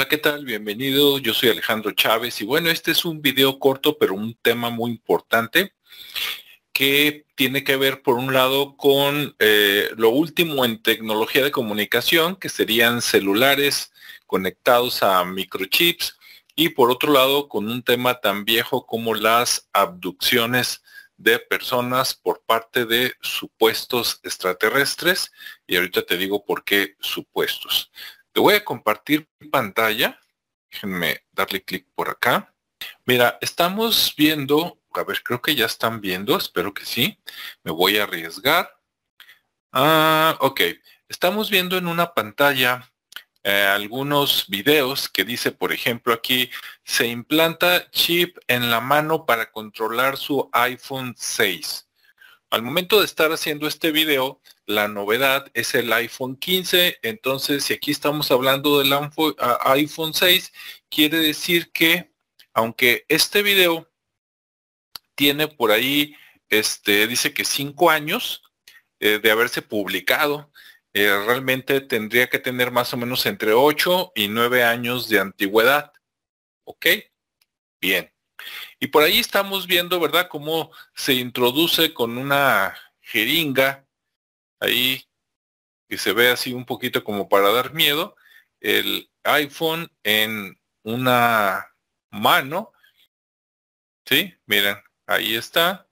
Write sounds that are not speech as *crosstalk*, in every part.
Hola, ¿qué tal? Bienvenido. Yo soy Alejandro Chávez y bueno, este es un video corto, pero un tema muy importante que tiene que ver por un lado con eh, lo último en tecnología de comunicación, que serían celulares conectados a microchips, y por otro lado con un tema tan viejo como las abducciones de personas por parte de supuestos extraterrestres. Y ahorita te digo por qué supuestos. Voy a compartir pantalla. Déjenme darle clic por acá. Mira, estamos viendo, a ver, creo que ya están viendo, espero que sí. Me voy a arriesgar. Ah, ok. Estamos viendo en una pantalla eh, algunos videos que dice, por ejemplo, aquí, se implanta chip en la mano para controlar su iPhone 6. Al momento de estar haciendo este video, la novedad es el iPhone 15. Entonces, si aquí estamos hablando del iPhone 6, quiere decir que, aunque este video tiene por ahí, este, dice que cinco años eh, de haberse publicado, eh, realmente tendría que tener más o menos entre 8 y 9 años de antigüedad. ¿Ok? Bien. Y por ahí estamos viendo, ¿verdad?, cómo se introduce con una jeringa, ahí, que se ve así un poquito como para dar miedo, el iPhone en una mano. ¿Sí? Miren, ahí está.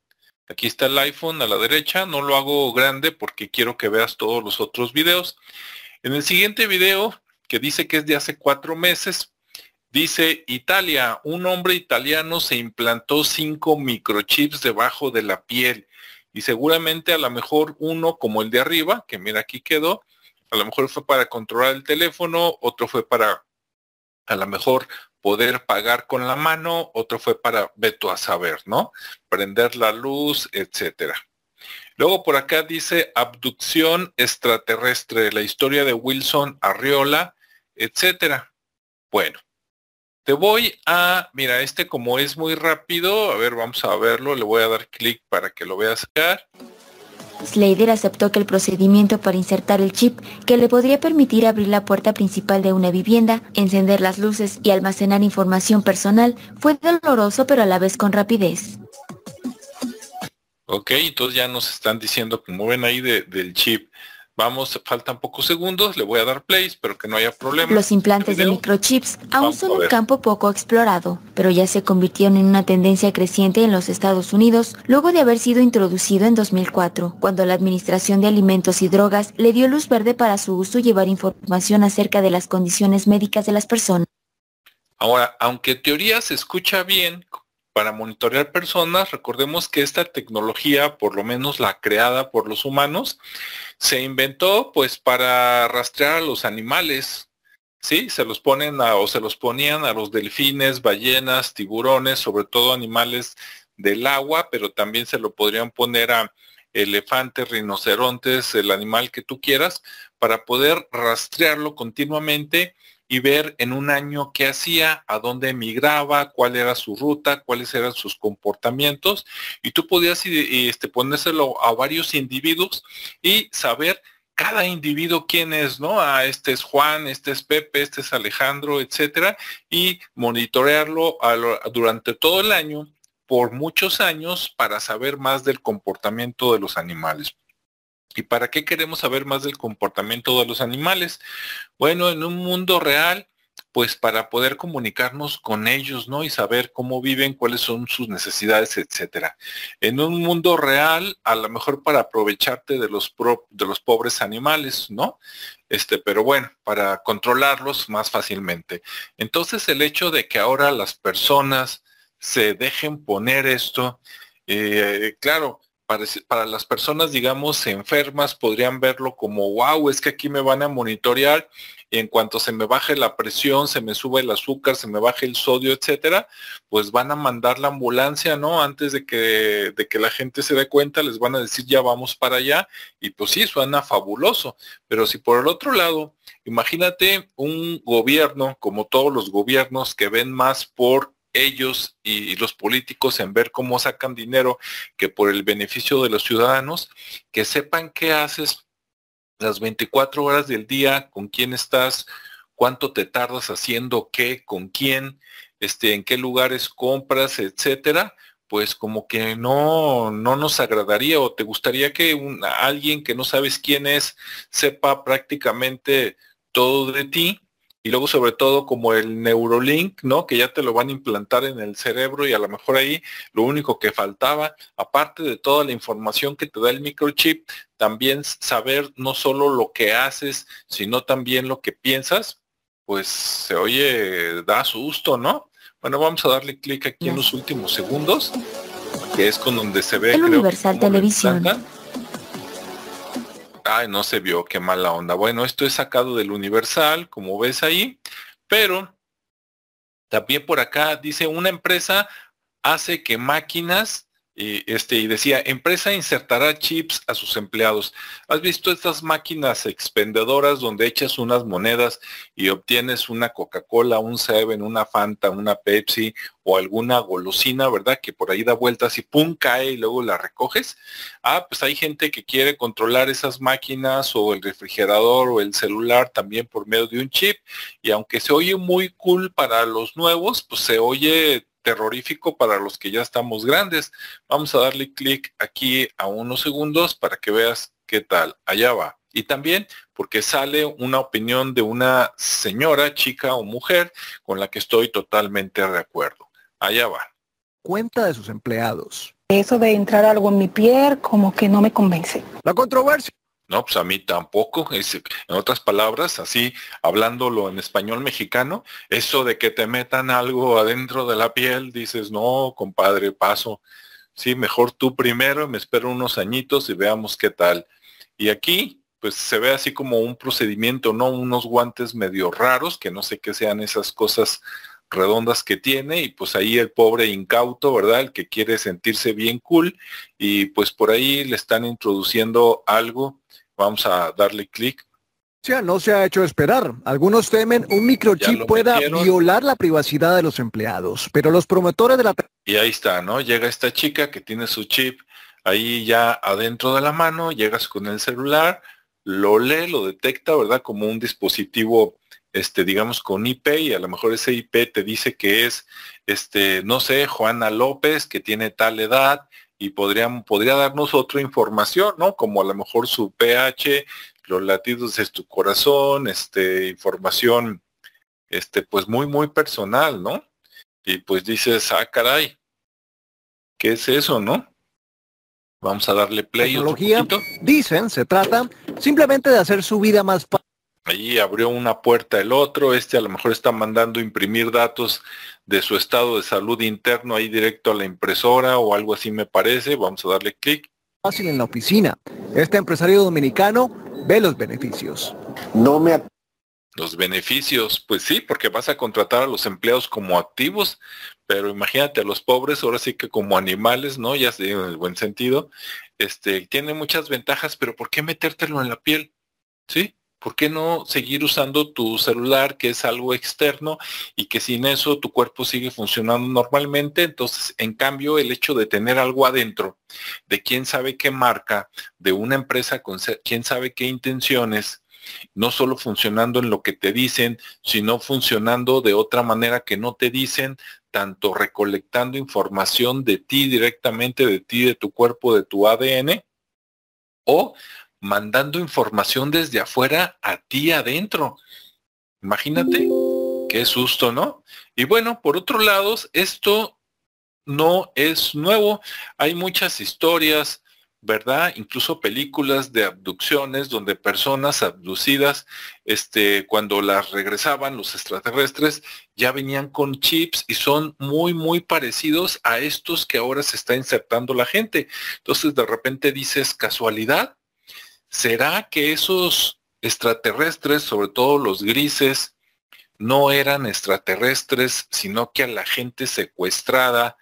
Aquí está el iPhone a la derecha. No lo hago grande porque quiero que veas todos los otros videos. En el siguiente video, que dice que es de hace cuatro meses, Dice Italia, un hombre italiano se implantó cinco microchips debajo de la piel y seguramente a lo mejor uno como el de arriba, que mira aquí quedó, a lo mejor fue para controlar el teléfono, otro fue para a lo mejor poder pagar con la mano, otro fue para, veto a saber, ¿no? Prender la luz, etcétera. Luego por acá dice abducción extraterrestre, la historia de Wilson Arriola, etcétera. Bueno, te voy a, mira, este como es muy rápido, a ver, vamos a verlo, le voy a dar clic para que lo veas acá. Slater aceptó que el procedimiento para insertar el chip que le podría permitir abrir la puerta principal de una vivienda, encender las luces y almacenar información personal fue doloroso pero a la vez con rapidez. Ok, entonces ya nos están diciendo, como ven ahí del chip, Vamos, faltan pocos segundos, le voy a dar play, espero que no haya problema. Los implantes de microchips aún son un campo poco explorado, pero ya se convirtieron en una tendencia creciente en los Estados Unidos luego de haber sido introducido en 2004, cuando la Administración de Alimentos y Drogas le dio luz verde para su uso y llevar información acerca de las condiciones médicas de las personas. Ahora, aunque teoría se escucha bien, para monitorear personas, recordemos que esta tecnología, por lo menos la creada por los humanos, se inventó pues para rastrear a los animales, ¿sí? Se los ponen a, o se los ponían a los delfines, ballenas, tiburones, sobre todo animales del agua, pero también se lo podrían poner a elefantes, rinocerontes, el animal que tú quieras, para poder rastrearlo continuamente y ver en un año qué hacía, a dónde emigraba, cuál era su ruta, cuáles eran sus comportamientos. Y tú podías este, ponérselo a varios individuos y saber cada individuo quién es, ¿no? Ah, este es Juan, este es Pepe, este es Alejandro, etcétera, y monitorearlo durante todo el año por muchos años para saber más del comportamiento de los animales. ¿Y para qué queremos saber más del comportamiento de los animales? Bueno, en un mundo real, pues para poder comunicarnos con ellos, ¿no? Y saber cómo viven, cuáles son sus necesidades, etcétera. En un mundo real, a lo mejor para aprovecharte de los de los pobres animales, ¿no? Este, pero bueno, para controlarlos más fácilmente. Entonces, el hecho de que ahora las personas se dejen poner esto, eh, claro, para, las personas, digamos, enfermas podrían verlo como, wow, es que aquí me van a monitorear y en cuanto se me baje la presión, se me sube el azúcar, se me baje el sodio, etcétera, pues van a mandar la ambulancia, ¿no? Antes de que, de que la gente se dé cuenta, les van a decir ya vamos para allá y pues sí, suena fabuloso. Pero si por el otro lado, imagínate un gobierno, como todos los gobiernos que ven más por ellos y los políticos en ver cómo sacan dinero que por el beneficio de los ciudadanos, que sepan qué haces las 24 horas del día, con quién estás, cuánto te tardas haciendo qué, con quién, este, en qué lugares compras, etcétera, pues como que no, no nos agradaría o te gustaría que un, alguien que no sabes quién es sepa prácticamente todo de ti y luego sobre todo como el Neurolink, ¿no? Que ya te lo van a implantar en el cerebro y a lo mejor ahí lo único que faltaba, aparte de toda la información que te da el microchip, también saber no solo lo que haces, sino también lo que piensas, pues se oye, da susto, ¿no? Bueno, vamos a darle clic aquí en los últimos segundos, que es con donde se ve. El Universal Televisión. Ay, no se vio, qué mala onda. Bueno, esto es sacado del Universal, como ves ahí, pero también por acá dice una empresa hace que máquinas y, este, y decía, empresa insertará chips a sus empleados. ¿Has visto estas máquinas expendedoras donde echas unas monedas y obtienes una Coca-Cola, un Seven, una Fanta, una Pepsi o alguna golosina, ¿verdad? Que por ahí da vueltas y pum, cae y luego la recoges. Ah, pues hay gente que quiere controlar esas máquinas o el refrigerador o el celular también por medio de un chip. Y aunque se oye muy cool para los nuevos, pues se oye terrorífico para los que ya estamos grandes. Vamos a darle clic aquí a unos segundos para que veas qué tal. Allá va. Y también porque sale una opinión de una señora, chica o mujer con la que estoy totalmente de acuerdo. Allá va. Cuenta de sus empleados. Eso de entrar algo en mi piel como que no me convence. La controversia no, pues a mí tampoco. *laughs* en otras palabras, así hablándolo en español mexicano, eso de que te metan algo adentro de la piel, dices, no, compadre, paso. Sí, mejor tú primero, me espero unos añitos y veamos qué tal. Y aquí, pues se ve así como un procedimiento, ¿no? Unos guantes medio raros, que no sé qué sean esas cosas redondas que tiene y pues ahí el pobre incauto, ¿verdad? El que quiere sentirse bien cool y pues por ahí le están introduciendo algo Vamos a darle clic. Ya no se ha hecho esperar. Algunos temen un microchip pueda violar la privacidad de los empleados, pero los promotores de la... Y ahí está, ¿no? Llega esta chica que tiene su chip ahí ya adentro de la mano, llegas con el celular, lo lee, lo detecta, ¿verdad? Como un dispositivo, este, digamos, con IP y a lo mejor ese IP te dice que es, este, no sé, Juana López, que tiene tal edad y podrían, podría darnos otra información, ¿no? Como a lo mejor su pH, los latidos de tu corazón, este, información, este, pues muy, muy personal, ¿no? Y pues dices, ah, caray, ¿qué es eso, no? Vamos a darle play. Tecnología, dicen, se trata simplemente de hacer su vida más fácil Allí abrió una puerta el otro, este a lo mejor está mandando imprimir datos de su estado de salud interno ahí directo a la impresora o algo así me parece. Vamos a darle clic. Fácil en la oficina. Este empresario dominicano ve los beneficios. No me los beneficios, pues sí, porque vas a contratar a los empleados como activos, pero imagínate a los pobres, ahora sí que como animales, ¿no? Ya sé, en el buen sentido, este, tiene muchas ventajas, pero ¿por qué metértelo en la piel? ¿Sí? ¿Por qué no seguir usando tu celular, que es algo externo y que sin eso tu cuerpo sigue funcionando normalmente? Entonces, en cambio, el hecho de tener algo adentro, de quién sabe qué marca, de una empresa con quién sabe qué intenciones, no solo funcionando en lo que te dicen, sino funcionando de otra manera que no te dicen, tanto recolectando información de ti directamente, de ti, de tu cuerpo, de tu ADN, o mandando información desde afuera a ti adentro. Imagínate, qué susto, ¿no? Y bueno, por otro lado, esto no es nuevo. Hay muchas historias, ¿verdad? Incluso películas de abducciones donde personas abducidas, este, cuando las regresaban los extraterrestres, ya venían con chips y son muy, muy parecidos a estos que ahora se está insertando la gente. Entonces de repente dices, casualidad, ¿Será que esos extraterrestres, sobre todo los grises, no eran extraterrestres, sino que a la gente secuestrada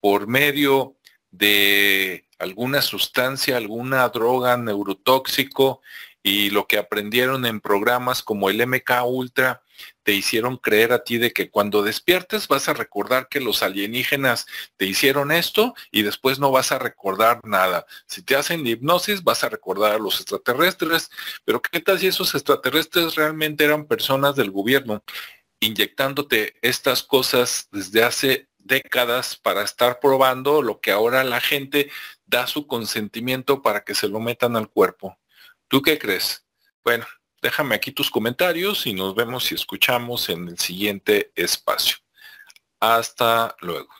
por medio de alguna sustancia, alguna droga neurotóxico y lo que aprendieron en programas como el MK Ultra te hicieron creer a ti de que cuando despiertes vas a recordar que los alienígenas te hicieron esto y después no vas a recordar nada. Si te hacen hipnosis vas a recordar a los extraterrestres, pero ¿qué tal si esos extraterrestres realmente eran personas del gobierno inyectándote estas cosas desde hace décadas para estar probando lo que ahora la gente da su consentimiento para que se lo metan al cuerpo? ¿Tú qué crees? Bueno, déjame aquí tus comentarios y nos vemos y escuchamos en el siguiente espacio. Hasta luego.